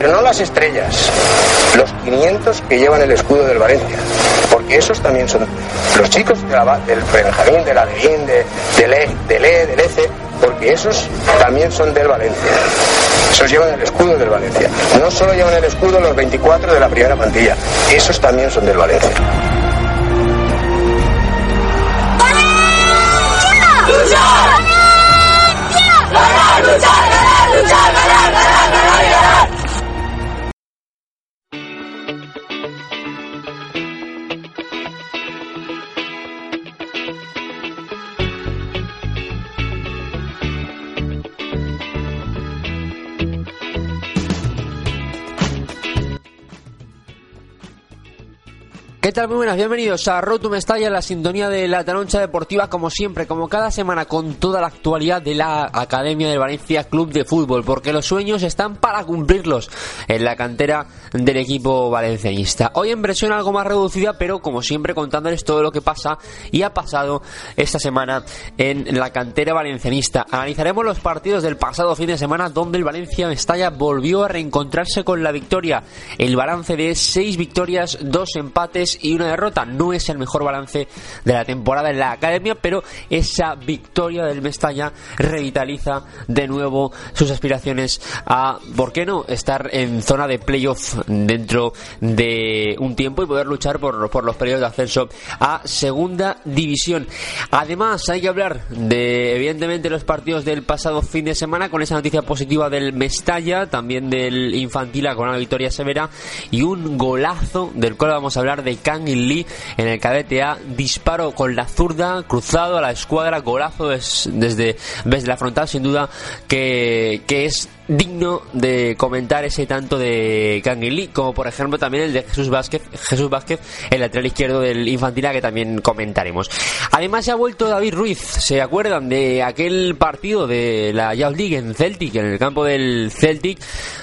Pero no las estrellas, los 500 que llevan el escudo del Valencia, porque esos también son los chicos de la- del Benjamín, de la Levín, de, del E, del E, del ECE, porque esos también son del Valencia. Esos llevan el escudo del Valencia. No solo llevan el escudo los 24 de la primera plantilla, esos también son del Valencia. ¿Qué tal? Muy buenas, bienvenidos a Rotum Mestalla, la sintonía de la Taroncha Deportiva, como siempre, como cada semana, con toda la actualidad de la Academia del Valencia Club de Fútbol, porque los sueños están para cumplirlos en la cantera del equipo valencianista. Hoy en versión algo más reducida, pero como siempre, contándoles todo lo que pasa y ha pasado esta semana en la cantera valencianista. Analizaremos los partidos del pasado fin de semana, donde el Valencia Mestalla volvió a reencontrarse con la victoria. El balance de seis victorias, dos empates y una derrota. No es el mejor balance de la temporada en la academia, pero esa victoria del Mestalla revitaliza de nuevo sus aspiraciones a, ¿por qué no?, estar en zona de playoff dentro de un tiempo y poder luchar por, por los periodos de ascenso a segunda división. Además, hay que hablar de, evidentemente, los partidos del pasado fin de semana con esa noticia positiva del Mestalla, también del Infantila con una victoria severa y un golazo del cual vamos a hablar de Kang In Lee en el cadete A, disparo con la zurda, cruzado a la escuadra, golazo des- desde, desde la frontal, sin duda que, que es digno de comentar ese tanto de Lee, como por ejemplo también el de Jesús Vázquez, Jesús Vázquez, el lateral izquierdo del Infantila, que también comentaremos. Además se ha vuelto David Ruiz, ¿se acuerdan de aquel partido de la Youth League en Celtic, en el campo del Celtic,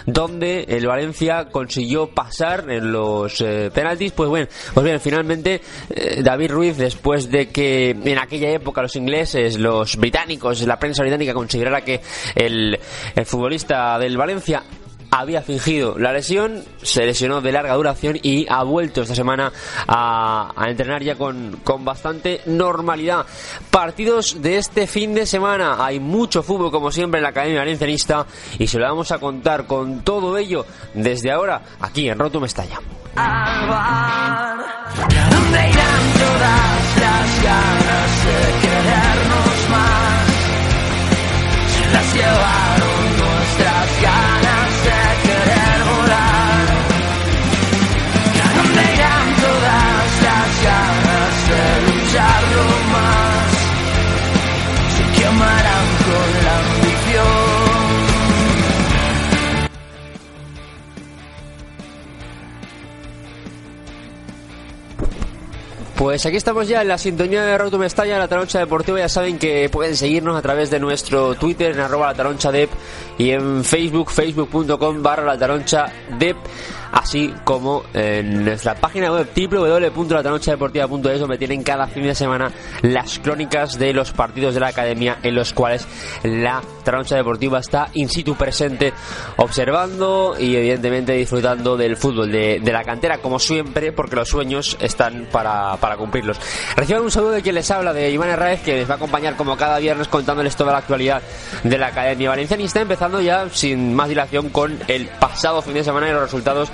donde el Valencia consiguió pasar en los eh, penaltis? Pues bueno, pues bien, finalmente eh, David Ruiz, después de que en aquella época los ingleses, los británicos, la prensa británica considerara que el futbolista del Valencia había fingido la lesión, se lesionó de larga duración y ha vuelto esta semana a, entrenar ya con, con bastante normalidad. Partidos de este fin de semana, hay mucho fútbol como siempre en la Academia Valencianista y se lo vamos a contar con todo ello desde ahora aquí en irán todas las ganas de querernos más. Nuestras Pues aquí estamos ya en la sintonía de Roto Mestalla, la Taroncha Deportiva. Ya saben que pueden seguirnos a través de nuestro Twitter en arroba la taroncha dep y en Facebook, facebook.com barra la taroncha dep, así como en nuestra página web www.lataronchadeportiva.es donde tienen cada fin de semana las crónicas de los partidos de la academia en los cuales la Taroncha Deportiva está in situ presente observando y evidentemente disfrutando del fútbol de, de la cantera como siempre porque los sueños están para, para cumplirlos. Reciban un saludo de quien les habla, de Iván Herráez, que les va a acompañar como cada viernes contándoles toda la actualidad de la Academia Valencianista, empezando ya sin más dilación con el pasado fin de semana y los resultados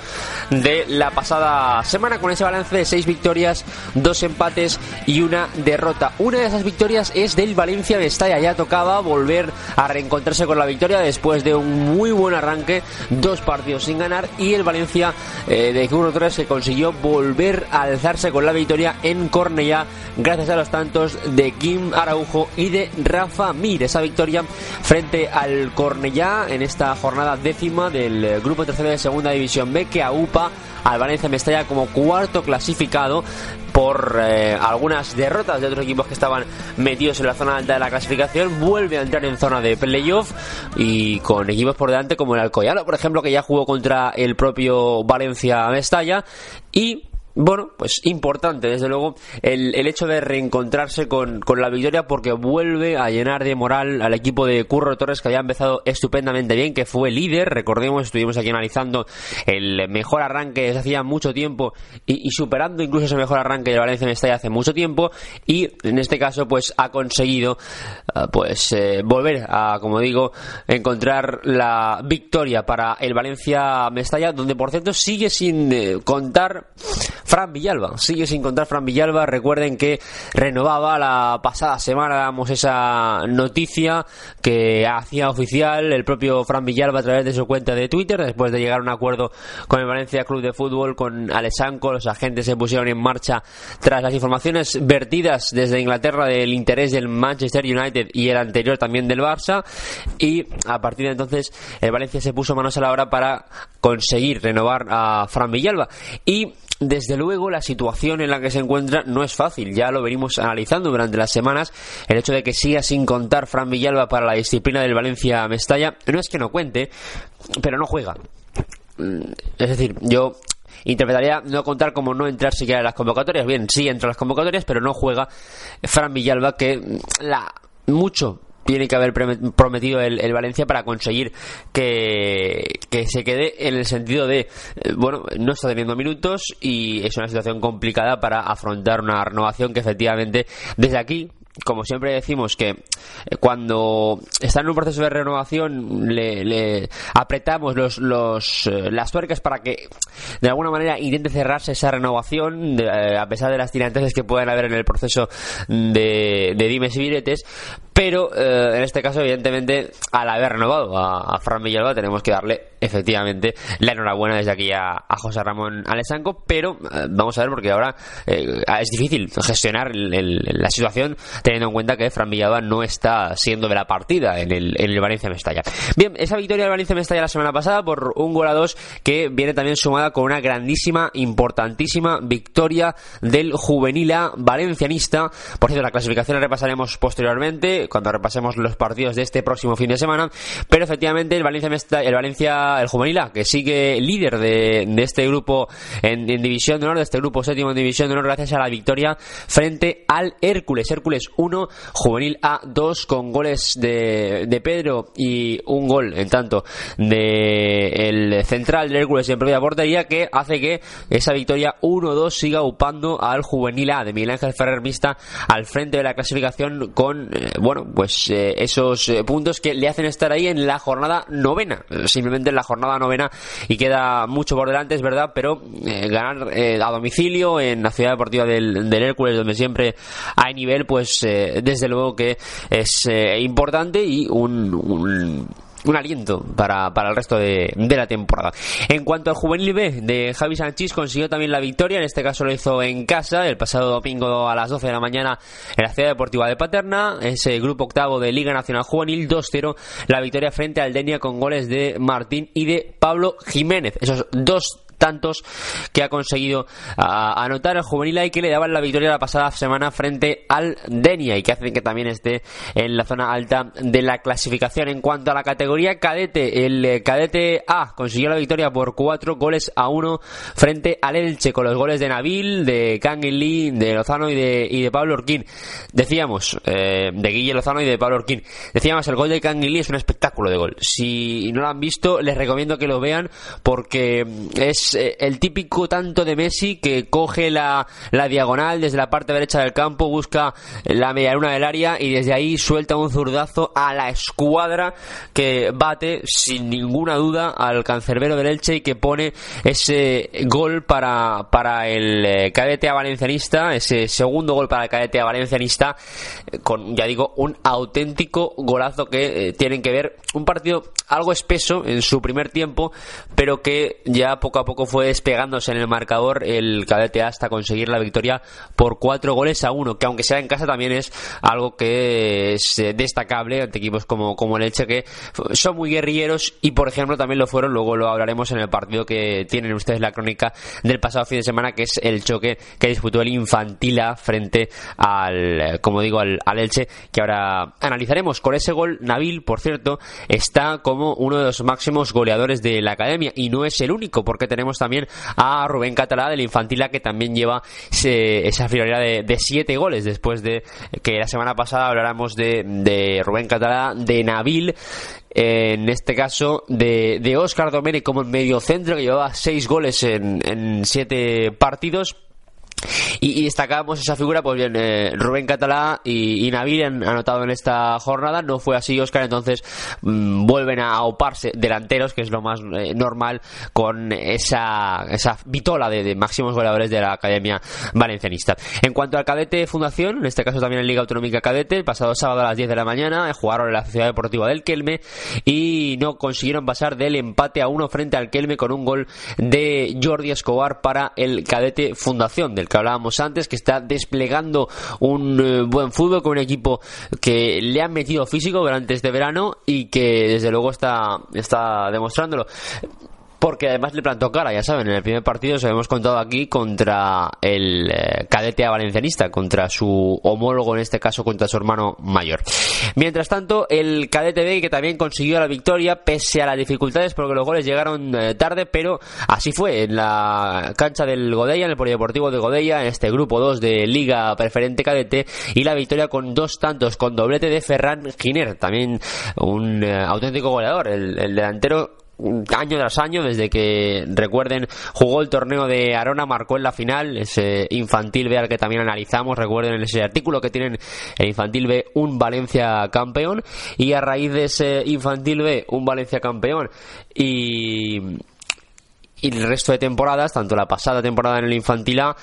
de la pasada semana con ese balance de seis victorias, dos empates y una derrota. Una de esas victorias es del Valencia Mestalla. Ya tocaba volver a reencontrarse con la victoria después de un muy buen arranque, dos partidos sin ganar y el Valencia eh, de Curro Torres que consiguió volver a alzarse con la victoria en Cornellá gracias a los tantos de Kim Araujo y de Rafa Mir. Esa victoria frente al Cornellá en esta jornada décima del grupo tercero de segunda división B que aupa al Valencia Mestalla como cuarto clasificado por eh, algunas derrotas de otros equipos que estaban metidos en la zona alta de la clasificación, vuelve a entrar en zona de playoff y con equipos por delante como el Alcoyano, por ejemplo, que ya jugó contra el propio Valencia Mestalla y bueno, pues importante, desde luego, el, el hecho de reencontrarse con, con, la victoria porque vuelve a llenar de moral al equipo de Curro Torres que había empezado estupendamente bien, que fue líder, recordemos, estuvimos aquí analizando el mejor arranque desde hacía mucho tiempo y, superando incluso ese mejor arranque de Valencia Mestalla hace mucho tiempo. Y en este caso pues ha conseguido uh, pues eh, volver a, como digo, encontrar la victoria para el Valencia Mestalla, donde por cierto sigue sin eh, contar Fran Villalba. Sigue sin contar Fran Villalba. Recuerden que renovaba la pasada semana, damos esa noticia que hacía oficial el propio Fran Villalba a través de su cuenta de Twitter, después de llegar a un acuerdo con el Valencia Club de Fútbol, con Alessanco. Los agentes se pusieron en marcha tras las informaciones vertidas desde Inglaterra del interés del Manchester United y el anterior también del Barça. Y a partir de entonces el Valencia se puso manos a la obra para conseguir renovar a Fran Villalba. Y desde luego la situación en la que se encuentra no es fácil, ya lo venimos analizando durante las semanas, el hecho de que siga sin contar Fran Villalba para la disciplina del Valencia Mestalla, no es que no cuente, pero no juega. Es decir, yo interpretaría no contar como no entrar siquiera en las convocatorias, bien, sí entra en las convocatorias, pero no juega Fran Villalba que la mucho tiene que haber prometido el, el, Valencia para conseguir que, que, se quede en el sentido de, bueno, no está teniendo minutos y es una situación complicada para afrontar una renovación que efectivamente desde aquí como siempre decimos que cuando está en un proceso de renovación le, le apretamos los, los, eh, las tuercas para que de alguna manera intente cerrarse esa renovación de, eh, a pesar de las tiranteses que puedan haber en el proceso de, de dimes y biretes pero eh, en este caso evidentemente al haber renovado a, Fran Villalba tenemos que darle efectivamente la enhorabuena desde aquí a, José Ramón Alessanco pero eh, vamos a ver porque ahora eh, es difícil gestionar el, la situación teniendo en cuenta que Fran Villalba no está siendo de la partida en el, en el Valencia Mestalla bien, esa victoria del Valencia Mestalla la semana pasada por un gol a dos que viene también sumada con una grandísima, importantísima victoria del juvenil A valencianista por cierto la clasificación la repasaremos posteriormente cuando repasemos los partidos de este próximo fin de semana. Pero efectivamente el Valencia, el Valencia, el Juvenil A, que sigue líder de, de este grupo en, en, División de Honor, de este grupo séptimo en División de Honor, gracias a la victoria frente al Hércules. Hércules 1, Juvenil A 2, con goles de, de Pedro y un gol, en tanto, de el central del Hércules en propia portería, que hace que esa victoria 1-2 siga upando al Juvenil A de Miguel Ángel Ferrer Mista al frente de la clasificación con, eh, bueno, pues eh, esos eh, puntos que le hacen estar ahí en la jornada novena, simplemente en la jornada novena y queda mucho por delante, es verdad, pero ganar a domicilio en la ciudad deportiva del, del Hércules, donde siempre hay nivel, pues desde luego que es importante y un, un aliento para, para el resto de, de, la temporada. En cuanto al juvenil B de Javi Sánchez, consiguió también la victoria, en este caso lo hizo en casa, el pasado domingo a las 12 de la mañana en la Ciudad Deportiva de Paterna, ese grupo octavo de Liga Nacional Juvenil, 2-0, la victoria frente al Denia con goles de Martín y de Pablo Jiménez. Esos dos tantos que ha conseguido uh, anotar el juvenil y que le daban la victoria la pasada semana frente al Denia y que hacen que también esté en la zona alta de la clasificación. En cuanto a la categoría cadete, el eh, cadete A consiguió la victoria por cuatro goles a uno frente al Elche con los goles de Nabil, de Kangin Lee, de Lozano y de, y de Pablo Orquín. Decíamos, eh, de Guille Lozano y de Pablo Orquín. Decíamos, el gol de Kangin Lee es un espectáculo de gol. Si no lo han visto, les recomiendo que lo vean porque es eh, el típico tanto de Messi que coge la, la diagonal desde la parte derecha del campo, busca la media luna del área y desde ahí suelta un zurdazo a la escuadra que bate sin ninguna duda al cancerbero del Elche y que pone ese gol para, para el eh, cadete a valencianista, ese segundo gol para el cadete a valencianista, eh, con, ya digo, un auténtico golazo que tienen que ver un partido algo espeso en su primer tiempo, pero que ya poco a poco fue despegándose en el marcador el cadete hasta conseguir la victoria por cuatro goles a uno, que aunque sea en casa también es algo que es eh, destacable ante equipos como, como el Elche, que son muy guerrilleros y, por ejemplo, también lo fueron, luego lo hablaremos en el partido que tienen ustedes la crónica del pasado fin de semana, que es el choque que disputó el Infantila frente al, como digo, al, al Elche, que ahora analizaremos. Con ese gol, Nabil, por cierto, está como uno de los máximos goleadores de la academia y no es el único, porque tenemos también a Rubén Catalá del Infantila que también lleva esa friolera de, siete goles. Después de que la semana pasada habláramos de, Rubén Catalá, de Nabil en este caso de, de Oscar Domene como el medio centro que llevaba seis goles en, en siete partidos y, destacamos esa figura, pues bien, eh, Rubén Catalá y, y, han anotado en esta jornada, no fue así Oscar, entonces mm, vuelven a oparse delanteros, que es lo más eh, normal con esa, esa vitola de, máximos goleadores de la Academia Valencianista. En cuanto al cadete fundación, en este caso también en Liga Autonómica Cadete, el pasado sábado a las 10 de la mañana eh, jugaron en la Sociedad Deportiva del Kelme y no consiguieron pasar del empate a uno frente al Kelme con un gol de Jordi Escobar para el cadete fundación del que hablábamos antes, que está desplegando un eh, buen fútbol con un equipo que le han metido físico durante este verano y que desde luego está, está demostrándolo porque además le plantó cara, ya saben, en el primer partido se hemos contado aquí contra el eh, cadete valencianista, contra su homólogo, en este caso contra su hermano mayor. Mientras tanto, el cadete B, que también consiguió la victoria, pese a las dificultades, porque los goles llegaron eh, tarde, pero así fue, en la cancha del Godella, en el Polideportivo de Godella, en este grupo 2 de Liga Preferente Cadete, y la victoria con dos tantos, con doblete de Ferran Giner, también un eh, auténtico goleador, el delantero año tras año, desde que recuerden jugó el torneo de Arona, marcó en la final, ese infantil B al que también analizamos, recuerden ese artículo que tienen el infantil B, un Valencia campeón, y a raíz de ese infantil B, un Valencia campeón, y y el resto de temporadas, tanto la pasada temporada en el Infantil A,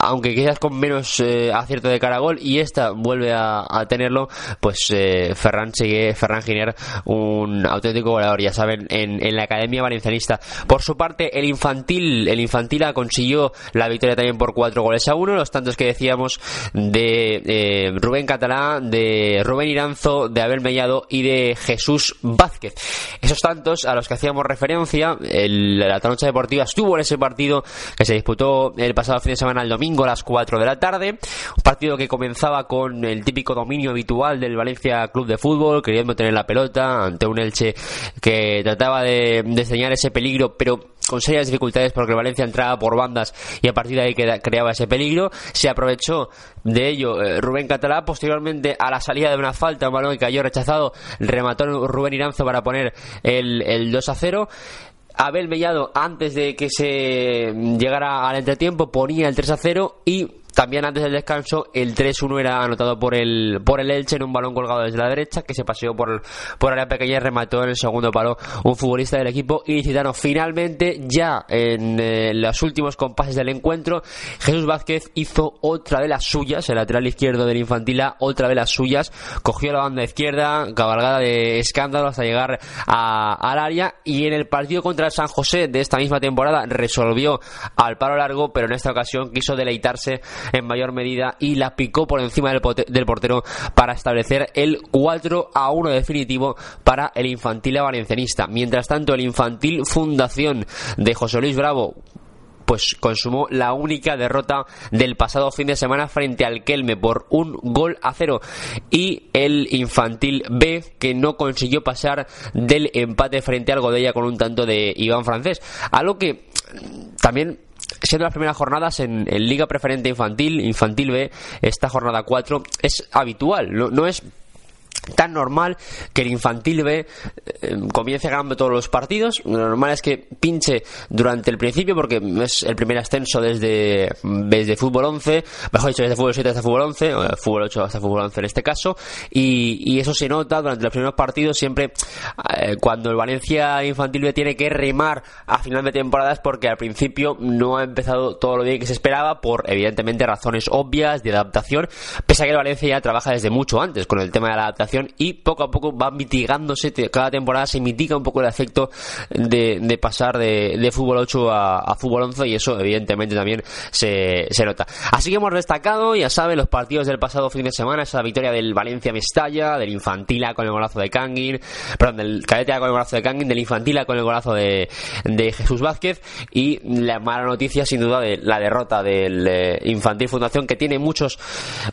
aunque quizás con menos eh, acierto de cara gol, y esta vuelve a, tenerlo, pues eh, Ferran sigue, Ferran Giner, un auténtico goleador, ya saben, en, la Academia Valencianista. Por su parte, el Infantil, el Infantil A consiguió la victoria también por cuatro goles a uno, los tantos que decíamos de eh, Rubén Catalá, de Rubén Iranzo, de Abel Mellado y de Jesús Vázquez. Esos tantos a los que hacíamos referencia, el, la noche de estuvo en ese partido que se disputó el pasado fin de semana el domingo a las 4 de la tarde. Un partido que comenzaba con el típico dominio habitual del Valencia Club de Fútbol, queriendo tener la pelota ante un Elche que trataba de, de ese peligro, pero con serias dificultades porque Valencia entraba por bandas y a partir de ahí creaba ese peligro. Se aprovechó de ello eh, Rubén Catalá. Posteriormente, a la salida de una falta, un balón que cayó rechazado, remató Rubén Iranzo para poner el, el 2 a 0. Abel Mellado, antes de que se llegara al entretiempo, ponía el 3 a 0 y también antes del descanso, el 3-1 era anotado por el, por el Elche en un balón colgado desde la derecha que se paseó por, por área pequeña y remató en el segundo palo un futbolista del equipo ilicitano. Finalmente, ya en eh, los últimos compases del encuentro, Jesús Vázquez hizo otra de las suyas, el lateral izquierdo del Infantila, otra de las suyas, cogió la banda izquierda, cabalgada de escándalo hasta llegar al área y en el partido contra el San José de esta misma temporada resolvió al paro largo, pero en esta ocasión quiso deleitarse en mayor medida y la picó por encima del, del portero para establecer el 4 a 1 definitivo para el infantil valencianista. Mientras tanto, el infantil Fundación de José Luis Bravo pues consumó la única derrota del pasado fin de semana frente al Kelme por un gol a cero y el infantil B que no consiguió pasar del empate frente al Godella con un tanto de Iván Francés algo que también siendo las primeras jornadas en, Liga Preferente Infantil, Infantil B, esta jornada 4 es habitual, no, es tan normal que el infantil B eh, comience ganando todos los partidos. Lo normal es que pinche durante el principio porque es el primer ascenso desde, desde fútbol 11, mejor dicho, desde fútbol 7 hasta fútbol 11, o fútbol 8 hasta fútbol 11 en este caso, y, y eso se nota durante los primeros partidos siempre eh, cuando el Valencia infantil B tiene que remar a final de temporadas porque al principio no ha empezado todo lo bien que se esperaba por evidentemente razones obvias de adaptación, pese a que el Valencia ya trabaja desde mucho antes con el tema de la adaptación y poco a poco va mitigándose, cada temporada se mitiga un poco el efecto de, pasar de, fútbol 8 a, fútbol 11 y eso evidentemente también se, se nota. Así que hemos destacado, ya saben, los partidos del pasado fin de semana, esa victoria del Valencia Mestalla, del Infantila con el golazo de Kangin, perdón, del Cadete con el golazo de Kangin, del Infantila con el golazo de, de Jesús Vázquez y la mala noticia sin duda de la derrota del eh, Infantil Fundación que tiene muchos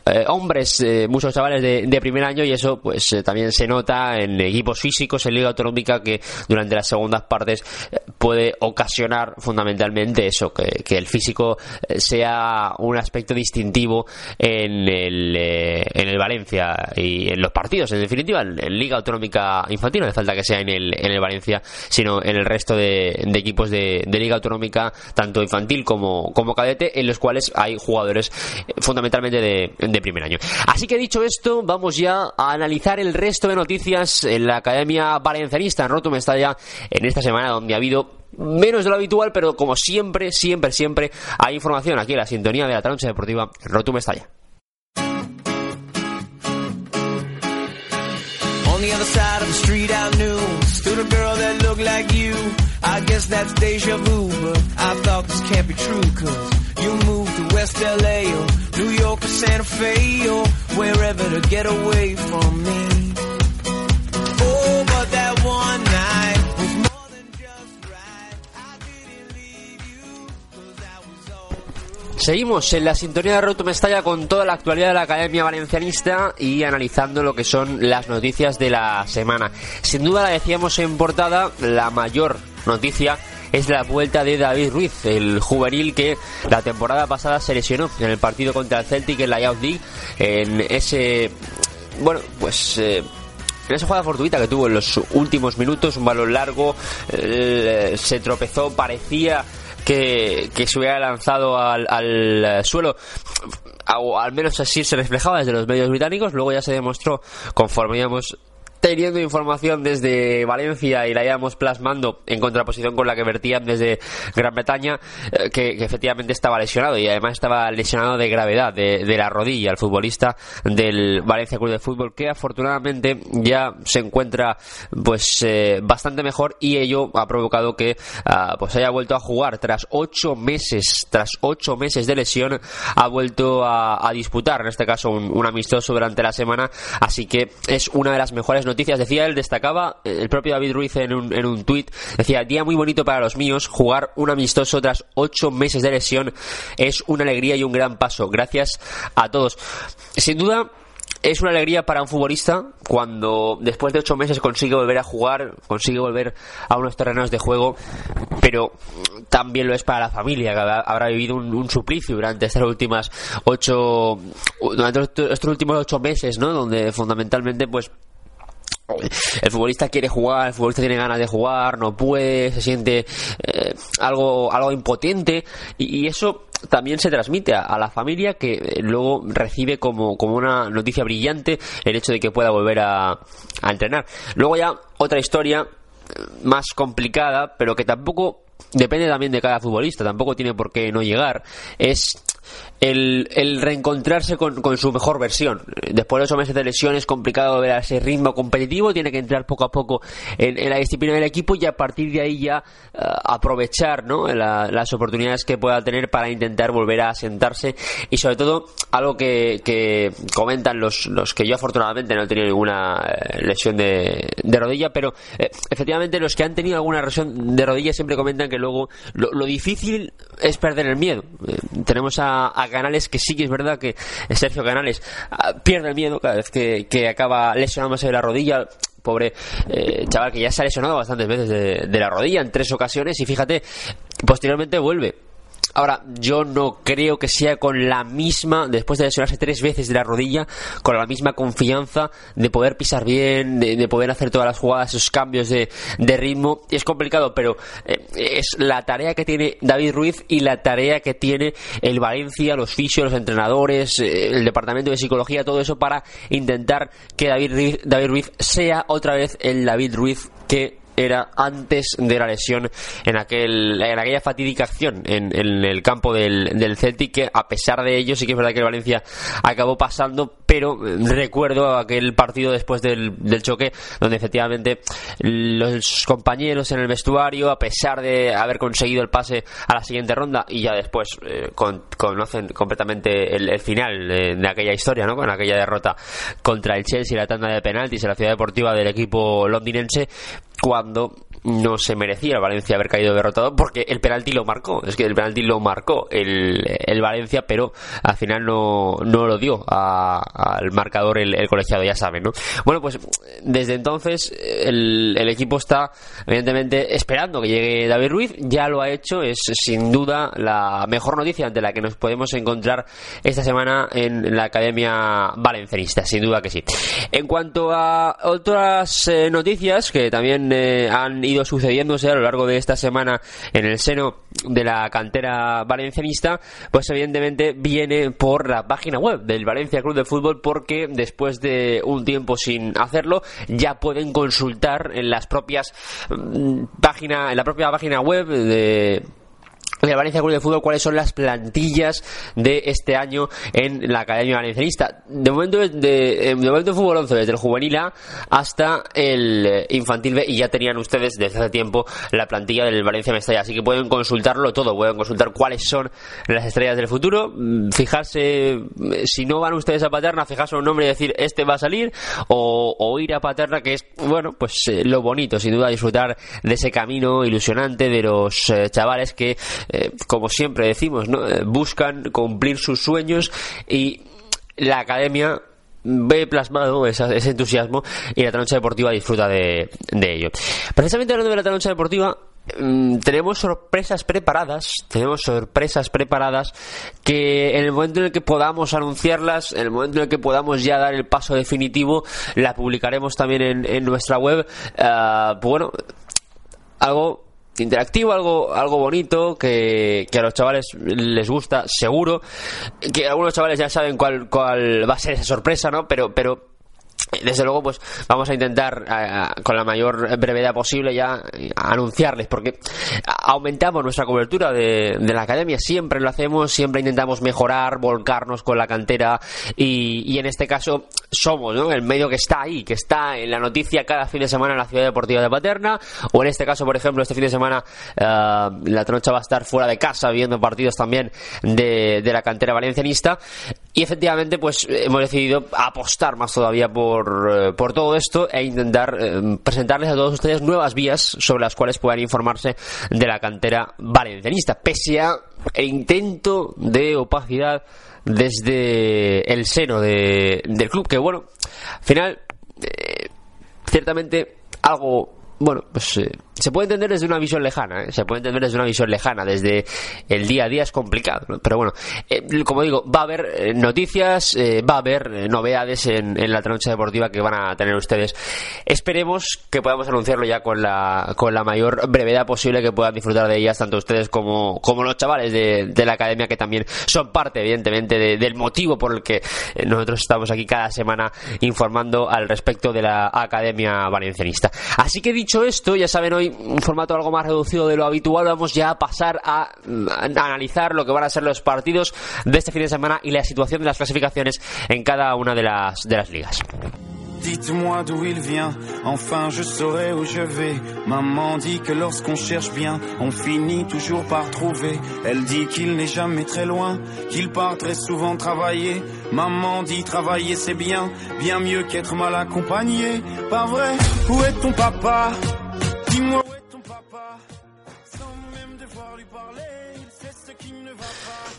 eh, hombres, eh, muchos chavales de, de primer año y eso pues eh, también se nota en equipos físicos en Liga Autonómica que durante las segundas partes eh, puede ocasionar fundamentalmente eso, que, el físico eh, sea un aspecto distintivo en el, en el Valencia y en los partidos, en definitiva, en, Liga Autonómica Infantil, no hace falta que sea en el, en el Valencia, sino en el resto de, equipos de, Liga Autonómica, tanto infantil como, como cadete, en los cuales hay jugadores fundamentalmente de, de primer año. Así que dicho esto, vamos ya a analizar el resto de noticias en la Academia Valencianista. En Roto Mestalla en esta semana donde ha habido menos de lo habitual, pero como siempre, siempre, siempre hay información aquí en la sintonía de la trancha deportiva. Roto Mestalla. On the other side of the street true Cause you to West LA Or New York or Santa Fe Or wherever to get away from me. Seguimos en la sintonía de Roto Mestalla con toda la actualidad de la Academia Valencianista y analizando lo que son las noticias de la semana. Sin duda la decíamos en portada, la mayor noticia es la vuelta de David Ruiz, el juvenil que la temporada pasada se lesionó en el partido contra el Celtic en la Youth League, en ese, bueno, pues... Eh, en esa jugada fortuita que tuvo en los últimos minutos, un balón largo, eh, se tropezó, parecía que, se hubiera lanzado al, al suelo. O al menos así se reflejaba desde los medios británicos, luego ya se demostró conforme íbamos teniendo información desde Valencia y la íbamos plasmando en contraposición con la que vertían desde Gran Bretaña, eh, que, efectivamente estaba lesionado y además estaba lesionado de gravedad de, la rodilla, el futbolista del Valencia Club de Fútbol, que afortunadamente ya se encuentra pues eh, bastante mejor y ello ha provocado que ah, pues haya vuelto a jugar tras ocho meses, tras ocho meses de lesión, ha vuelto a, disputar, en este caso un, un amistoso durante la semana, así que es una de las mejores noticias noticias. Decía él, destacaba eh, el propio David Ruiz en un, en un tuit, decía, día muy bonito para los míos, jugar un amistoso tras ocho meses de lesión es una alegría y un gran paso. Gracias a todos. Sin duda, es una alegría para un futbolista cuando después de ocho meses consigue volver a jugar, consigue volver a unos terrenos de juego, pero también lo es para la familia que habrá vivido un, suplicio durante estas últimas ocho, durante estos últimos ocho meses, ¿no? Donde fundamentalmente, pues el futbolista quiere jugar, el futbolista tiene ganas de jugar, no puede, se siente eh, algo, algo impotente y, eso también se transmite a, la familia que eh, luego recibe como, como una noticia brillante el hecho de que pueda volver a, a entrenar. Luego ya otra historia eh, más complicada, pero que tampoco depende también de cada futbolista, tampoco tiene por qué no llegar, es el, el reencontrarse con, con, su mejor versión. Después de ocho meses de lesión es complicado ver ese ritmo competitivo, tiene que entrar poco a poco en, la disciplina del equipo y a partir de ahí ya eh, aprovechar ¿no? las oportunidades que pueda tener para intentar volver a sentarse y sobre todo algo que, que comentan los, los que yo afortunadamente no he tenido ninguna eh, lesión de, de rodilla, pero eh, efectivamente los que han tenido alguna lesión de rodilla siempre comentan que luego lo, difícil es perder el miedo. tenemos a a, Canales, que sí que es verdad que Sergio Canales ah, pierde el miedo cada vez que, acaba lesionándose de la rodilla pobre eh, chaval que ya se ha lesionado bastantes veces de, la rodilla en tres ocasiones y fíjate, posteriormente vuelve Ahora, yo no creo que sea con la misma, después de lesionarse tres veces de la rodilla, con la misma confianza de poder pisar bien, de, poder hacer todas las jugadas, esos cambios de, ritmo. Es complicado, pero eh, es la tarea que tiene David Ruiz y la tarea que tiene el Valencia, los fisios, los entrenadores, eh, el departamento de psicología, todo eso para intentar que David David Ruiz sea otra vez el David Ruiz que era antes de la lesión en aquel en aquella fatídica acción en, el campo del, del, Celtic que a pesar de ello sí que es verdad que el Valencia acabó pasando pero recuerdo aquel partido después del, del choque donde efectivamente los compañeros en el vestuario a pesar de haber conseguido el pase a la siguiente ronda y ya después eh, conocen completamente el, final de, aquella historia ¿no? con aquella derrota contra el Chelsea la tanda de penaltis en la ciudad deportiva del equipo londinense cuando no se merecía el Valencia haber caído derrotado porque el penalti lo marcó, es que el penalti lo marcó el, el Valencia, pero al final no, no lo dio al marcador el, colegiado, ya saben, ¿no? Bueno, pues desde entonces el, el, equipo está evidentemente esperando que llegue David Ruiz, ya lo ha hecho, es sin duda la mejor noticia ante la que nos podemos encontrar esta semana en la Academia Valencianista, sin duda que sí. En cuanto a otras eh, noticias que también eh, han ido sucediéndose a lo largo de esta semana en el seno de la cantera valencianista, pues evidentemente viene por la página web del Valencia Club de Fútbol porque después de un tiempo sin hacerlo ya pueden consultar en las propias mm, página en la propia página web de de Valencia Club de Fútbol cuáles son las plantillas de este año en la Academia Valencianista. De momento, de, eh, de momento fútbol 11, desde el juvenil A hasta el eh, infantil B, y ya tenían ustedes desde hace tiempo la plantilla del Valencia Mestalla, así que pueden consultarlo todo, pueden consultar cuáles son las estrellas del futuro, mm, fijarse, mm, si no van ustedes a Paterna, fijarse un nombre y decir este va a salir, o, ir a Paterna, que es, bueno, pues eh, lo bonito, sin duda, disfrutar de ese camino ilusionante de los chavales que eh, como siempre decimos, ¿no? Eh, buscan cumplir sus sueños y la academia ve plasmado ese entusiasmo y la Tanocha Deportiva disfruta de, ello. Precisamente hablando de la Tanocha Deportiva, mm, tenemos sorpresas preparadas, tenemos sorpresas preparadas que en el momento en el que podamos anunciarlas, en el momento en el que podamos ya dar el paso definitivo, la publicaremos también en, nuestra web. Uh, bueno, algo interactivo, algo, algo bonito, que, que a los chavales les gusta, seguro, que algunos chavales ya saben cuál, cuál va a ser esa sorpresa, ¿no? Pero, pero desde luego pues vamos a intentar eh, con la mayor brevedad posible ya eh, anunciarles porque aumentamos nuestra cobertura de, la academia siempre lo hacemos siempre intentamos mejorar volcarnos con la cantera y, en este caso somos ¿no? el medio que está ahí que está en la noticia cada fin de semana en la ciudad deportiva de Paterna o en este caso por ejemplo este fin de semana eh, la trocha va a estar fuera de casa viendo partidos también de la cantera valencianista y efectivamente pues hemos decidido apostar más todavía por eh, por, todo esto e intentar eh, presentarles a todos ustedes nuevas vías sobre las cuales puedan informarse de la cantera valencianista, pese a el intento de opacidad desde el seno de, del club, que bueno, al final, eh, ciertamente algo, bueno, pues se puede entender desde una visión lejana, ¿eh? se puede entender desde una visión lejana, desde el día a día es complicado, pero bueno, eh, como digo, va a haber eh, noticias, va a haber novedades en, la trancha deportiva que van a tener ustedes. Esperemos que podamos anunciarlo ya con la, con la mayor brevedad posible, que puedan disfrutar de ellas tanto ustedes como, como los chavales de, la academia que también son parte, evidentemente, del motivo por el que nosotros estamos aquí cada semana informando al respecto de la academia valencianista. Así que dicho esto, ya saben hoy un formato algo más reducido de lo habitual, vamos ya a pasar a, analizar lo que van a ser los partidos de este fin de semana y la situación de las clasificaciones en cada una de las, de las ligas. Dites-moi d'où il vient, enfin je saurai où je vais. Maman dit que lorsqu'on cherche bien, on finit toujours par trouver. Elle dit qu'il n'est jamais très loin, qu'il part très souvent travailler. Maman dit travailler c'est bien, bien mieux qu'être mal accompagné. Pas vrai, où est ton papa Dis-moi où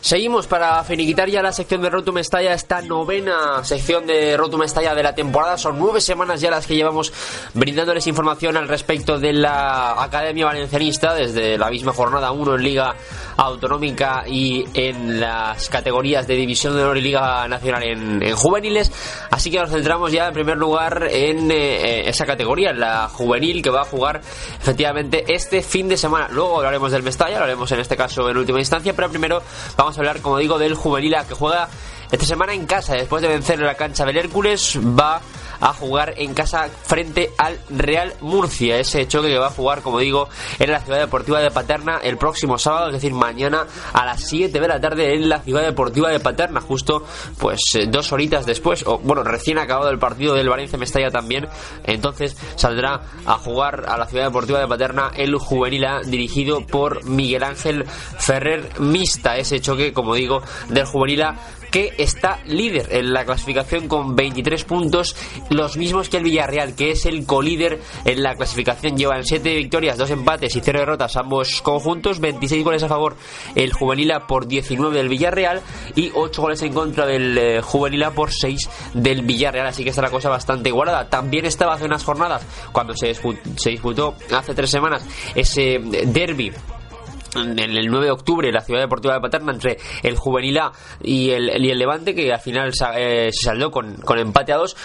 Seguimos para finiquitar ya la sección de Rotum Estalla, esta novena sección de Rotum Estalla de la temporada. Son nueve semanas ya las que llevamos brindándoles información al respecto de la Academia Valencianista, desde la misma jornada 1 en Liga Autonómica y en las categorías de División de Honor y Liga Nacional en, juveniles. Así que nos centramos ya en primer lugar en eh, esa categoría, la juvenil, que va a jugar efectivamente este fin de semana. Luego hablaremos del Mestalla, lo haremos en este caso en última instancia, pero primero vamos vamos a hablar, como digo, del juvenil que juega esta semana en casa. Después de vencer en la cancha del Hércules, va a jugar en casa frente al Real Murcia. Ese choque que va a jugar, como digo, en la Ciudad Deportiva de Paterna el próximo sábado, es decir, mañana a las 7 de la tarde en la Ciudad Deportiva de Paterna, justo pues eh, dos horitas después, o bueno, recién acabado el partido del Valencia Mestalla también. Entonces saldrá a jugar a la Ciudad Deportiva de Paterna el juvenil dirigido por Miguel Ángel Ferrer Mista. Ese choque, como digo, del juvenil que está líder en la clasificación con 23 puntos, los mismos que el Villarreal, que es el colíder en la clasificación. Llevan 7 victorias, 2 empates y 0 derrotas ambos conjuntos, 26 goles a favor el Juvenila por 19 del Villarreal y 8 goles en contra del eh, Juvenila por 6 del Villarreal, así que está la cosa bastante igualada. También estaba hace unas jornadas, cuando se se disputó hace 3 semanas, ese derby el 9 de octubre la ciudad deportiva de Paterna entre el Juvenil A y el, y el Levante que al final eh, se saldó con, con empate a dos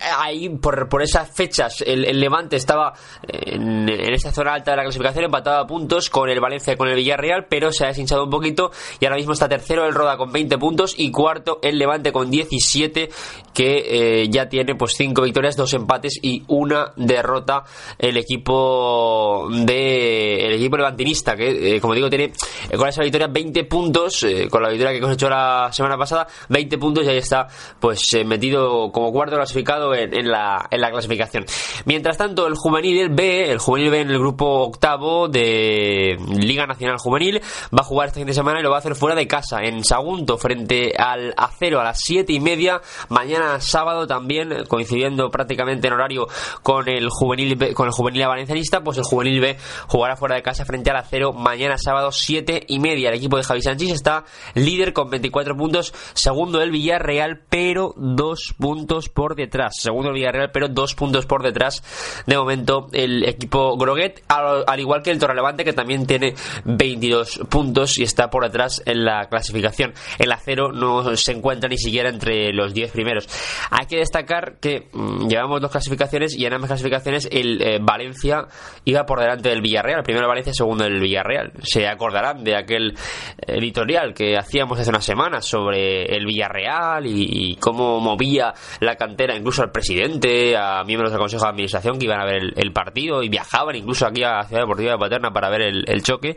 ahí por, por esas fechas el, Levante estaba en, esa zona alta de la clasificación empatado a puntos con el Valencia y con el Villarreal pero se ha deshinchado un poquito y ahora mismo está tercero el Roda con 20 puntos y cuarto el Levante con 17 que eh, ya tiene pues 5 victorias, 2 empates y una derrota el equipo de el equipo levantinista que eh, como digo tiene eh, con esa victoria 20 puntos con la victoria que cosechó la semana pasada 20 puntos y ahí está pues metido como cuarto clasificado en, la, en la clasificación. Mientras tanto, el juvenil B, el juvenil B en el grupo octavo de Liga Nacional Juvenil, va a jugar este fin de semana y lo va a hacer fuera de casa, en Sagunto, frente al Acero a las siete y media. Mañana sábado también, coincidiendo prácticamente en horario con el juvenil con el juvenil valencianista, pues el juvenil B jugará fuera de casa frente al Acero mañana sábado siete y media. El equipo de Javi Sánchez está líder con 24 puntos, segundo el Villarreal, pero dos puntos por detrás segundo el Villarreal, pero dos puntos por detrás de momento el equipo Groguet, al, igual que el Torrelevante, que también tiene 22 puntos y está por detrás en la clasificación. El acero no se encuentra ni siquiera entre los 10 primeros. Hay que destacar que mm, llevamos dos clasificaciones y en ambas clasificaciones el eh, Valencia iba por delante del Villarreal, primero Valencia, segundo el Villarreal. Se acordarán de aquel editorial que hacíamos hace unas semanas sobre el Villarreal y, y cómo movía la cantera, incluso al presidente, a miembros del Consejo de Administración que iban a ver el, partido y viajaban incluso aquí a la Ciudad Deportiva de Paterna para ver el choque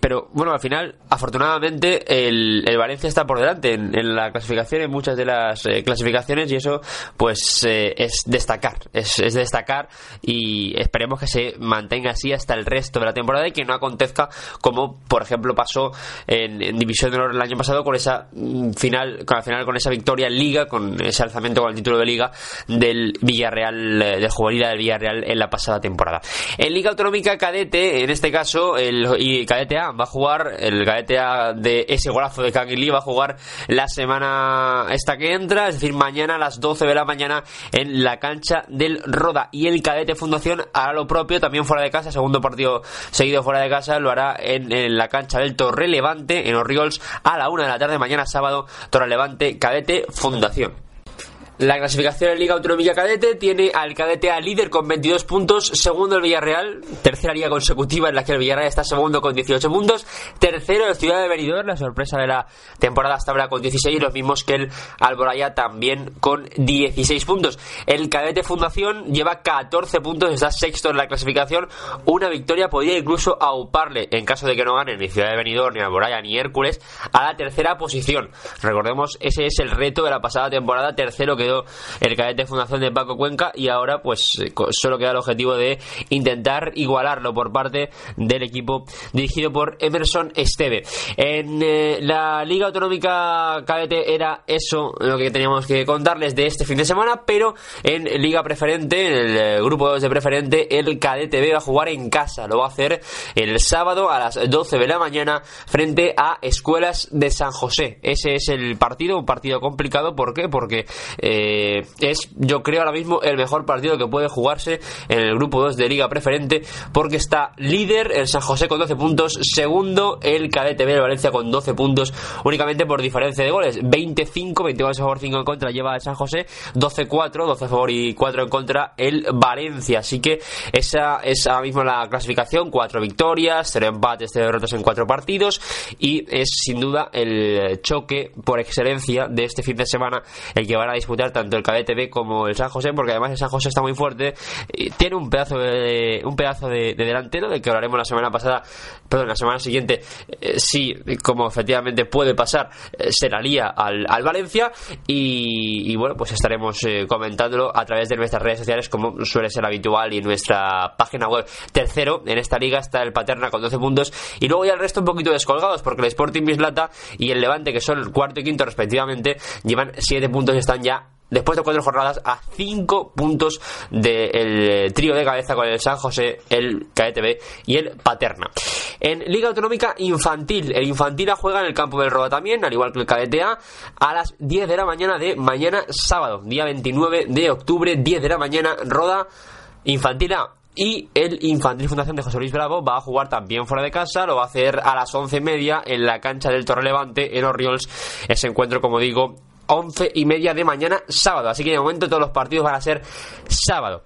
pero bueno, al final, afortunadamente, el, Valencia está por delante en, la clasificación, en muchas de las eh, clasificaciones, y eso, pues, eh, es destacar. Es, destacar y esperemos que se mantenga así hasta el resto de la temporada y que no acontezca como, por ejemplo, pasó en, División de Honor el año pasado con esa mm, final, con la final, con esa victoria en Liga, con ese alzamiento con el título de Liga del Villarreal, eh, del juvenil del Villarreal en la pasada temporada. En Liga Autonómica Cadete, en este caso, el, y Cadete A va a jugar, el Cadete A de ese golazo de Canguilí va a jugar la semana esta que entra, es decir, mañana a las 12 de la mañana en la cancha del Roda. Y el Cadete Fundación hará lo propio, también fuera de casa, segundo partido seguido fuera de casa, lo hará en, la cancha del Torre Levante, en Orriols, a la una de la tarde, mañana sábado, Torre Levante, Cadete Fundación. La clasificación en Liga Autonómica Cadete tiene al Cadete A líder con 22 puntos, segundo el Villarreal, tercera liga consecutiva en la que el Villarreal está segundo con 18 puntos, tercero el Ciudad de Benidorm, la sorpresa de la temporada hasta ahora con 16, los mismos que el Alboraya también con 16 puntos. El Cadete Fundación lleva 14 puntos, está sexto en la clasificación, una victoria podría incluso auparle, en caso de que no gane ni Ciudad de Benidorm, ni Alboraya, ni Hércules, a la tercera posición. Recordemos, ese es el reto de la pasada temporada, tercero que el cadete de fundación de Paco Cuenca y ahora pues solo queda el objetivo de intentar igualarlo por parte del equipo dirigido por Emerson Esteve. En la Liga Autonómica Cadete era eso lo que teníamos que contarles de este fin de semana, pero en Liga Preferente, en el grupo 2 de Preferente, el Cadete B va a jugar en casa. Lo va a hacer el sábado a las 12 de la mañana frente a Escuelas de San José. Ese es el partido, un partido complicado. ¿Por qué? Porque eh, es, yo creo ahora mismo, el mejor partido que puede jugarse en el grupo 2 de Liga Preferente, porque está líder el San José con 12 puntos, segundo el Cadete B de Valencia con 12 puntos, únicamente por diferencia de goles. 25, 22 a favor, 5 en contra lleva el San José, 12-4, 12 a favor y 4 en contra el Valencia. Así que esa es ahora mismo la clasificación, 4 victorias, 0 empates, 0 derrotas en 4 partidos y es sin duda el choque por excelencia de este fin de semana el que van a disputar tanto el Cadete como el San José, porque además el San José está muy fuerte, y tiene un pedazo de, un pedazo de, delantero del que hablaremos la semana pasada, perdón, la semana siguiente, eh, sí, como efectivamente puede pasar, eh, se la lía al, al Valencia y, bueno, pues estaremos eh, comentándolo a través de nuestras redes sociales como suele ser habitual y en nuestra página web. Tercero, en esta liga está el Paterna con 12 puntos y luego ya el resto un poquito descolgados porque el Sporting Mislata y el Levante, que son el cuarto y quinto respectivamente, llevan 7 puntos y están ya después de cuatro jornadas a cinco puntos del trío de cabeza con el San José, el KTB y el Paterna. En Liga Autonómica Infantil, el Infantil juega en el campo del Roda también, al igual que el KDTA, a las 10 de la mañana de mañana sábado, día 29 de octubre, 10 de la mañana, Roda Infantil A. Y el Infantil Fundación de José Luis Bravo va a jugar también fuera de casa, lo va a hacer a las once y media en la cancha del Torre Levante en Orioles. Ese encuentro, como digo, once y media de mañana sábado. Así que de momento todos los partidos van a ser sábado.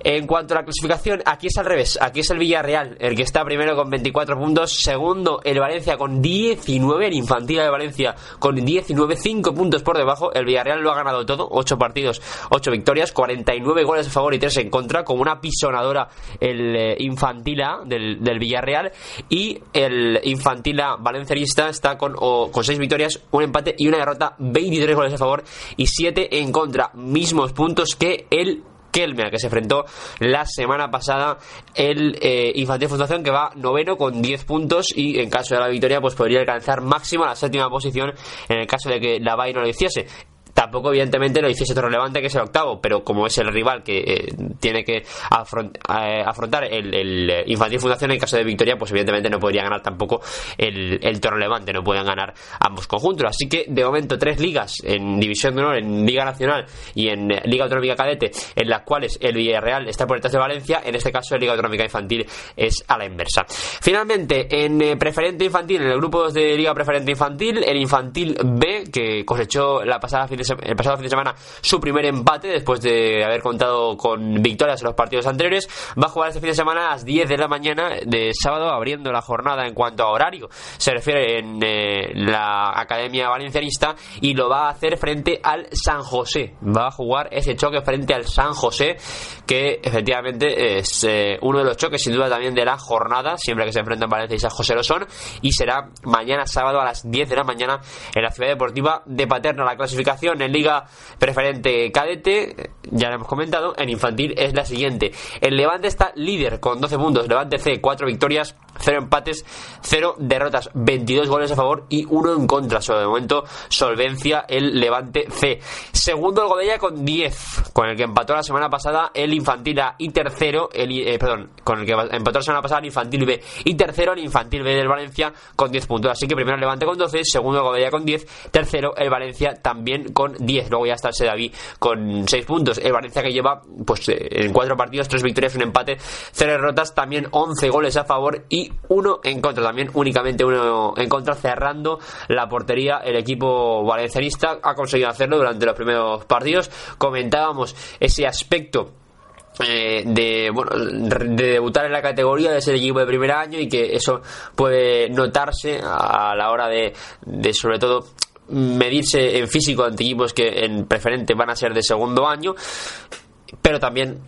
En cuanto a la clasificación, aquí es al revés. Aquí es el Villarreal, el que está primero con 24 puntos. Segundo, el Valencia con 19. El Infantil de Valencia con 19, 5 puntos por debajo. El Villarreal lo ha ganado todo: 8 partidos, 8 victorias, 49 goles a favor y 3 en contra. Como una pisonadora el eh, Infantila del, del, Villarreal. Y el Infantila valencianista está con, con 6 victorias, un empate y una derrota. 23 goles a favor y 7 en contra. Mismos puntos que el Kelme, que se enfrentó la semana pasada el eh, Infantil Fundación, que va noveno con 10 puntos y en caso de la victoria pues podría alcanzar máximo la séptima posición en el caso de que la Bay no lo hiciese. Tampoco, evidentemente, lo hiciese otro relevante que es el octavo, pero como es el rival que eh, tiene que eh, afrontar el, Infantil Fundación en caso de victoria, pues evidentemente no podría ganar tampoco el, el Levante, no pueden ganar ambos conjuntos. Así que, de momento, tres ligas en División de Honor, en Liga Nacional y en Liga Autonómica Cadete, en las cuales el Villarreal está por detrás de Valencia, en este caso, en Liga Autonómica Infantil es a la inversa. Finalmente, en eh, Preferente Infantil, en el grupo 2 de Liga Preferente Infantil, el Infantil B, que cosechó la pasada fin de el pasado fin de semana su primer empate después de haber contado con victorias en los partidos anteriores. Va a jugar este fin de semana a las 10 de la mañana de sábado, abriendo la jornada en cuanto a horario. Se refiere en eh, la Academia Valencianista y lo va a hacer frente al San José. Va a jugar ese choque frente al San José, que efectivamente es eh, uno de los choques sin duda también de la jornada, siempre que se enfrentan Valencia y San José lo son, y será mañana sábado a las 10 de la mañana en la Ciudad Deportiva de Paterna. La clasificación en Liga Preferente Cadete, ya lo hemos comentado, en Infantil es la siguiente. El Levante está líder con 12 puntos, Levante C, 4 victorias, 0 empates, 0 derrotas, 22 goles a favor y 1 en contra. Solo de momento solvencia el Levante C. Segundo el Godella con 10, con el que empató la semana pasada el Infantil A y tercero, el, eh, perdón, con el que empató la semana pasada el Infantil B y tercero el Infantil B del Valencia con 10 puntos. Así que primero el Levante con 12, segundo el Godella con 10, tercero el Valencia también con 10. Luego ya está el Sedaví con 6 puntos. El Valencia que lleva pues eh, en 4 partidos, 3 victorias, un empate, 0 derrotas, también 11 goles a favor y 1 en contra. También únicamente 1 en contra, cerrando la portería. El equipo valencianista ha conseguido hacerlo durante los primeros partidos. Comentábamos ese aspecto eh, de, bueno, de debutar en la categoría de ser equipo de primer año y que eso puede notarse a la hora de, de sobre todo medirse en físico ante equipos que en preferente van a ser de segundo año, pero también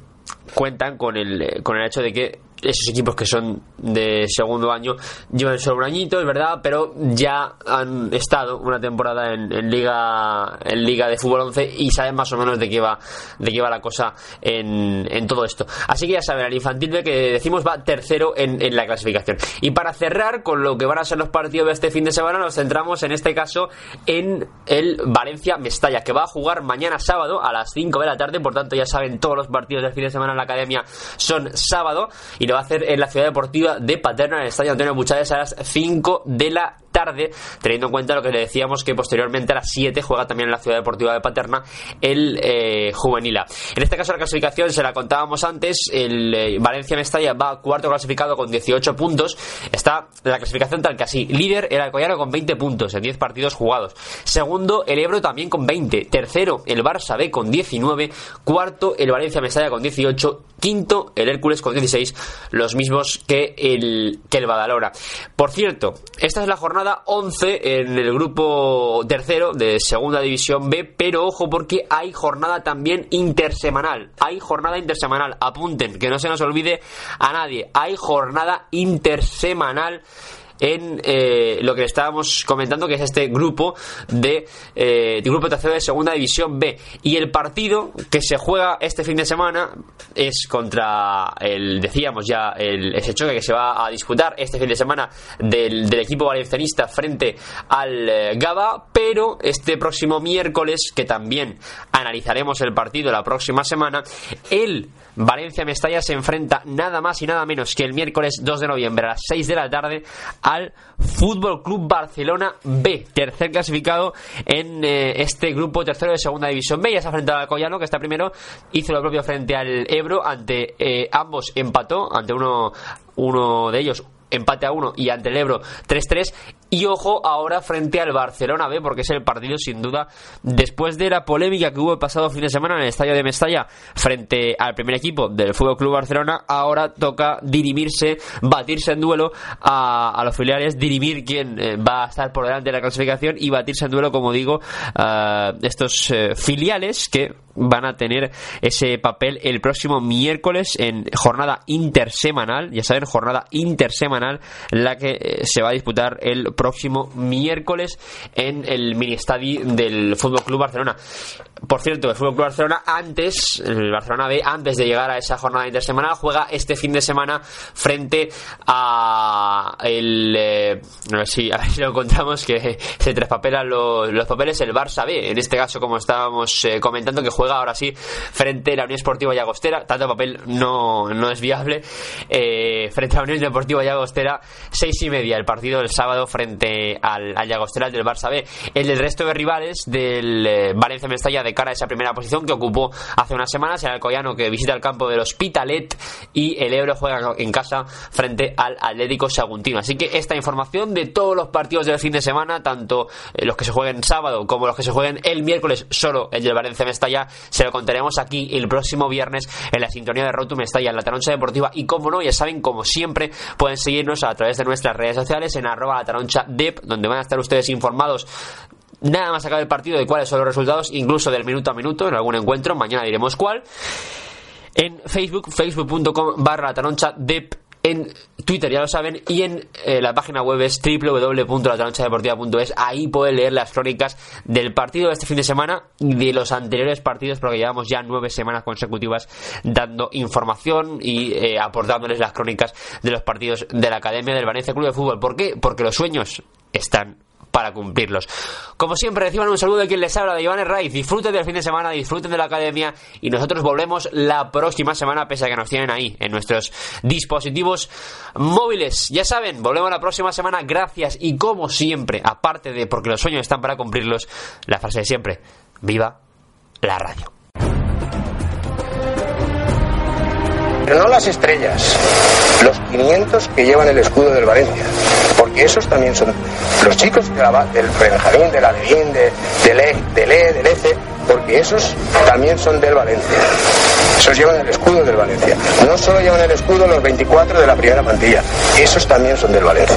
cuentan con el, con el hecho de que esos equipos que son de segundo año llevan solo un añito, es verdad, pero ya han estado una temporada en, en liga en liga de fútbol 11 y saben más o menos de qué va de qué va la cosa en, en todo esto. Así que ya saben, el infantil B que decimos va tercero en, en la clasificación. Y para cerrar con lo que van a ser los partidos de este fin de semana, nos centramos en este caso en el Valencia Mestalla, que va a jugar mañana sábado a las 5 de la tarde, por tanto ya saben todos los partidos del fin de semana en la academia son sábado va a hacer en la ciudad deportiva de Paterna, en el estadio Antonio Buchades a las 5 de la tarde, teniendo en cuenta lo que le decíamos que posteriormente a las 7 juega también en la ciudad deportiva de Paterna el eh, Juvenil A. En este caso la clasificación se la contábamos antes, el eh, Valencia Mestalla va cuarto clasificado con 18 puntos, está la clasificación tal que así, líder el Alcoyano con 20 puntos en 10 partidos jugados, segundo el Ebro también con 20, tercero el Barça B con 19, cuarto el Valencia Mestalla con 18, quinto el Hércules con 16, los mismos que el, que el Badalora. Por cierto, esta es la jornada 11 en el grupo tercero de Segunda División B, pero ojo porque hay jornada también intersemanal. Hay jornada intersemanal, apunten, que no se nos olvide a nadie. Hay jornada intersemanal en eh, lo que estábamos comentando, que es este grupo de, eh, grupo tercero de segunda división B. Y el partido que se juega este fin de semana es contra el, decíamos ya, el, ese choque que se va a disputar este fin de semana del, del equipo valencianista frente al eh, Gaba, pero este próximo miércoles, que también analizaremos el partido la próxima semana, el Valencia Mestalla se enfrenta nada más y nada menos que el miércoles 2 de noviembre a las 6 de la tarde al Fútbol Club Barcelona B, tercer clasificado en eh, este grupo tercero de segunda división B. Ya se ha enfrentado al Collano, que está primero, hizo lo propio frente al Ebro, ante eh, ambos empató, ante uno, uno de ellos empate a uno y ante el Ebro 3-3 y ojo ahora frente al Barcelona B porque es el partido sin duda después de la polémica que hubo el pasado fin de semana en el estadio de Mestalla frente al primer equipo del Fútbol Club Barcelona ahora toca dirimirse batirse en duelo a, los filiales dirimir quién eh, va a estar por delante de la clasificación y batirse en duelo como digo a estos eh, filiales que van a tener ese papel el próximo miércoles en jornada intersemanal, ya saben, jornada intersemanal, la que eh, se va a disputar el próximo miércoles en el mini estadio del Fútbol Club Barcelona. Por cierto, el Fútbol Club Barcelona antes, el Barcelona B, antes de llegar a esa jornada intersemanal, juega este fin de semana frente a el eh, a ver si a ver si lo encontramos que se traspapelan los, los papeles el Barça B, en este caso como estábamos eh, comentando que juega ahora sí frente a la Unión Esportiva Llagostera, tanto papel no, no es viable, eh, frente a la Unión Deportiva Llagostera, seis y media el partido del sábado frente al, al el del Barça B, el del resto de rivales del eh, Valencia Mestalla de cara a esa primera posición que ocupó hace unas semanas, el Alcoyano que visita el campo del Hospitalet y el Ebro juega en casa frente al Atlético Saguntino. Así que esta información de todos los partidos del fin de semana, tanto eh, los que se jueguen sábado como los que se jueguen el miércoles, solo el del Valencia Mestalla, se lo contaremos aquí el próximo viernes en la sintonía de Rotum Mestalla en la Taroncha Deportiva. Y como no, ya saben, como siempre, pueden seguirnos a través de nuestras redes sociales en arroba la taroncha dep, donde van a estar ustedes informados nada más acabar el partido de cuáles son los resultados, incluso del minuto a minuto en algún encuentro. Mañana diremos cuál. En Facebook, facebook.com barra taroncha dep en Twitter, ya lo saben, y en eh, la página web es www.lataronchadeportiva.es. Ahí pueden leer las crónicas del partido de este fin de semana y de los anteriores partidos, porque llevamos ya nueve semanas consecutivas dando información y eh, aportándoles las crónicas de los partidos de la Academia del Valencia Club de Fútbol. ¿Por qué? Porque los sueños están para cumplirlos. Como siempre, reciban un saludo de quien les habla, de Iván Raiz. Disfruten del fin de semana, disfruten de la academia y nosotros volvemos la próxima semana, pese a que nos tienen ahí en nuestros dispositivos móviles. Ya saben, volvemos la próxima semana. Gracias y como siempre, aparte de porque los sueños están para cumplirlos, la frase de siempre: ¡Viva la radio! pero no las estrellas, los 500 que llevan el escudo del Valencia, porque esos también son los chicos de la- del Benjamín, de la Levín, de, del E, del E, del porque esos también son del Valencia. Esos llevan el escudo del Valencia. No solo llevan el escudo los 24 de la primera plantilla, esos también son del Valencia.